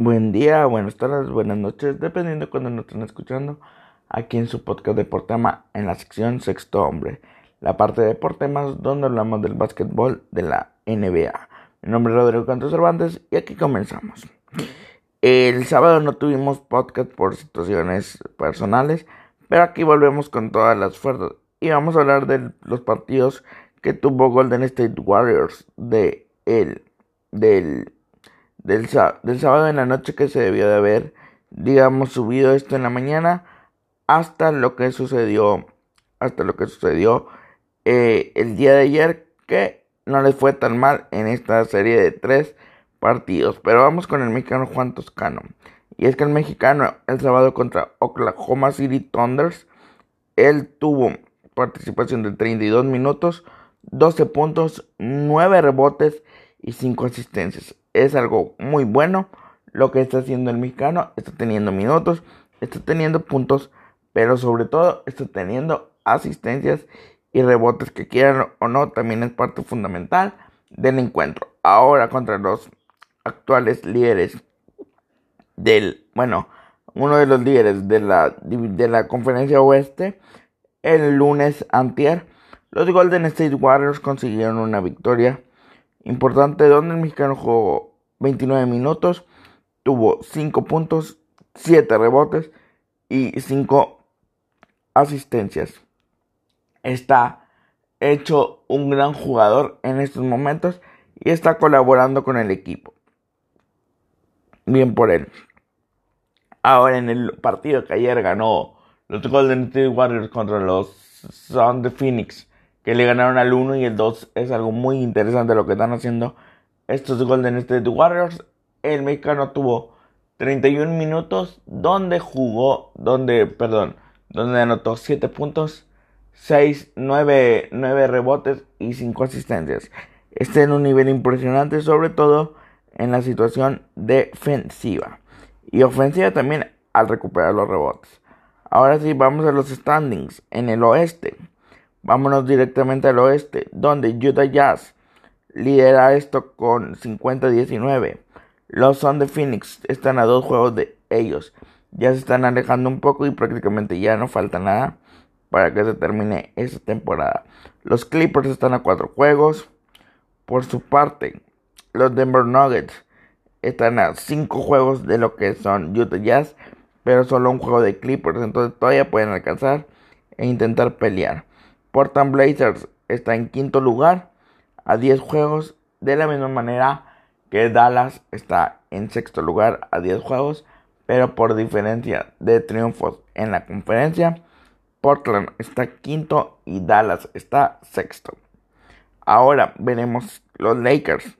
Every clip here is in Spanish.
Buen día, buenas tardes, buenas noches, dependiendo de cuando nos estén escuchando, aquí en su podcast de Portema, en la sección Sexto Hombre, la parte de Portemas donde hablamos del básquetbol de la NBA. Mi nombre es Rodrigo Cantos Cervantes y aquí comenzamos. El sábado no tuvimos podcast por situaciones personales, pero aquí volvemos con todas las fuerzas y vamos a hablar de los partidos que tuvo Golden State Warriors de el, del del, del sábado en la noche que se debió de haber, digamos, subido esto en la mañana hasta lo que sucedió, hasta lo que sucedió eh, el día de ayer, que no les fue tan mal en esta serie de tres partidos. Pero vamos con el mexicano Juan Toscano. Y es que el mexicano el sábado contra Oklahoma City Thunders, él tuvo participación de 32 minutos, 12 puntos, 9 rebotes y 5 asistencias es algo muy bueno lo que está haciendo el mexicano. Está teniendo minutos, está teniendo puntos, pero sobre todo está teniendo asistencias y rebotes que quieran o no, también es parte fundamental del encuentro. Ahora contra los actuales líderes del, bueno, uno de los líderes de la, de la conferencia oeste, el lunes antier, los Golden State Warriors consiguieron una victoria importante donde el mexicano jugó 29 minutos, tuvo 5 puntos, 7 rebotes y 5 asistencias. Está hecho un gran jugador en estos momentos y está colaborando con el equipo. Bien por él. Ahora en el partido que ayer ganó los Golden State Warriors contra los Suns de Phoenix, que le ganaron al 1 y el 2, es algo muy interesante lo que están haciendo estos Golden State Warriors. El mexicano tuvo 31 minutos donde jugó, donde, perdón, donde anotó 7 puntos, 6, 9, 9 rebotes y 5 asistencias. Está en un nivel impresionante, sobre todo en la situación defensiva. Y ofensiva también al recuperar los rebotes. Ahora sí, vamos a los standings en el oeste. Vámonos directamente al oeste, donde Utah Jazz lidera esto con 50-19. Los Son de Phoenix están a dos juegos de ellos. Ya se están alejando un poco y prácticamente ya no falta nada para que se termine esa temporada. Los Clippers están a cuatro juegos. Por su parte, los Denver Nuggets están a cinco juegos de lo que son Utah Jazz, pero solo un juego de Clippers, entonces todavía pueden alcanzar e intentar pelear. Portland Blazers está en quinto lugar a 10 juegos, de la misma manera que Dallas está en sexto lugar a 10 juegos, pero por diferencia de triunfos en la conferencia, Portland está quinto y Dallas está sexto. Ahora veremos los Lakers.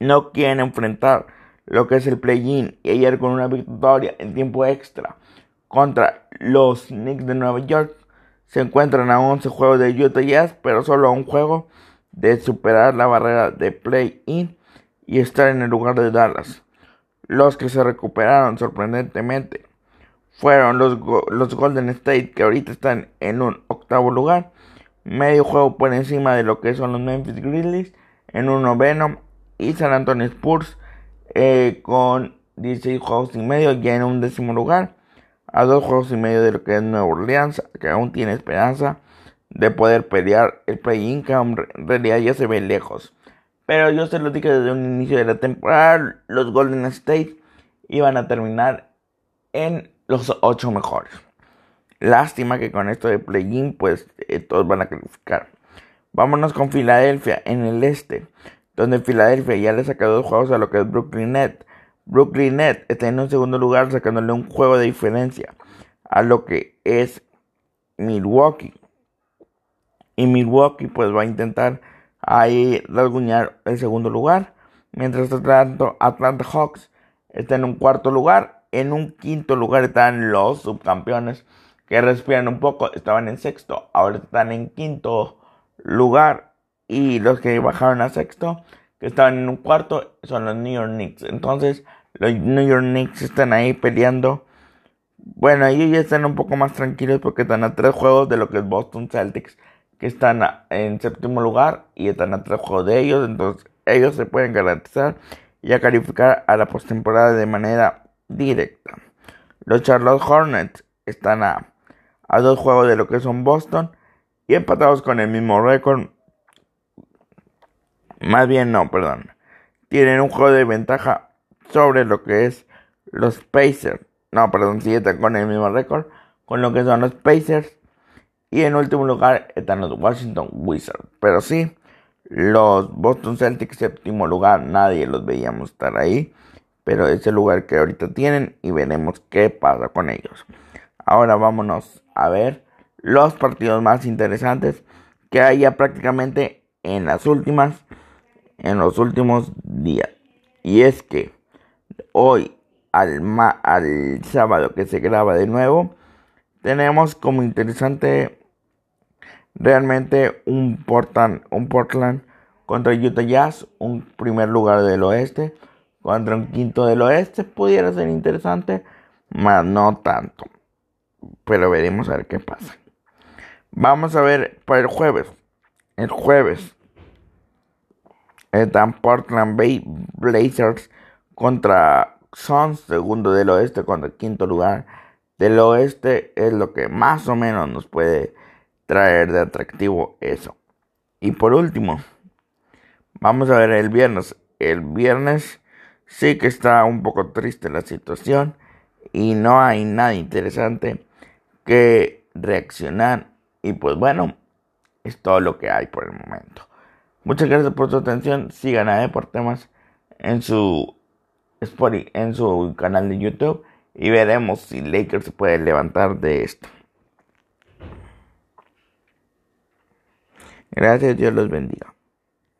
No quieren enfrentar lo que es el play-in y ayer con una victoria en tiempo extra contra los Knicks de Nueva York se encuentran a 11 juegos de Utah Jazz, pero solo a un juego de superar la barrera de play-in y estar en el lugar de Dallas. Los que se recuperaron sorprendentemente fueron los, los Golden State, que ahorita están en un octavo lugar, medio juego por encima de lo que son los Memphis Grizzlies, en un noveno, y San Antonio Spurs eh, con 16 juegos y medio, ya en un décimo lugar, a dos juegos y medio de lo que es Nueva Orleans, que aún tiene esperanza de poder pelear el play-in, que en realidad ya se ve lejos. Pero yo se lo dije desde un inicio de la temporada, los Golden State iban a terminar en los ocho mejores. Lástima que con esto de play-in, pues eh, todos van a calificar. Vámonos con Filadelfia en el este, donde Filadelfia ya le saca dos juegos a lo que es Brooklyn Net. Brooklyn Net está en un segundo lugar, sacándole un juego de diferencia a lo que es Milwaukee. Y Milwaukee pues va a intentar ahí rasguñar el segundo lugar. Mientras tanto, Atlanta Hawks está en un cuarto lugar. En un quinto lugar están los subcampeones que respiran un poco. Estaban en sexto, ahora están en quinto lugar. Y los que bajaron a sexto, que estaban en un cuarto, son los New York Knicks. Entonces, los New York Knicks están ahí peleando. Bueno, ellos ya están un poco más tranquilos porque están a tres juegos de lo que es Boston Celtics que están en séptimo lugar y están a tres juegos de ellos, entonces ellos se pueden garantizar y a calificar a la postemporada de manera directa. Los Charlotte Hornets están a, dos juegos de lo que son Boston y empatados con el mismo récord. Más bien no, perdón. Tienen un juego de ventaja sobre lo que es los Pacers. No, perdón, sí están con el mismo récord con lo que son los Pacers. Y en último lugar están los Washington Wizards. Pero sí, los Boston Celtics, séptimo lugar, nadie los veíamos estar ahí. Pero es el lugar que ahorita tienen y veremos qué pasa con ellos. Ahora vámonos a ver los partidos más interesantes que hay ya prácticamente en las últimas, en los últimos días. Y es que hoy al, al sábado que se graba de nuevo, tenemos como interesante realmente un Portland, un Portland contra Utah Jazz, un primer lugar del oeste contra un quinto del oeste. Pudiera ser interesante, mas no tanto. Pero veremos a ver qué pasa. Vamos a ver para el jueves. El jueves están Portland Bay Blazers contra Suns, segundo del oeste contra quinto lugar del oeste. Es lo que más o menos nos puede traer de atractivo eso. Y por último, vamos a ver el viernes. El viernes sí que está un poco triste la situación y no hay nada interesante que reaccionar. Y pues bueno, es todo lo que hay por el momento. Muchas gracias por su atención. Sigan a Deportemas en su Spotify, en su canal de YouTube y veremos si Lakers se puede levantar de esto. Gracias, Dios los bendiga.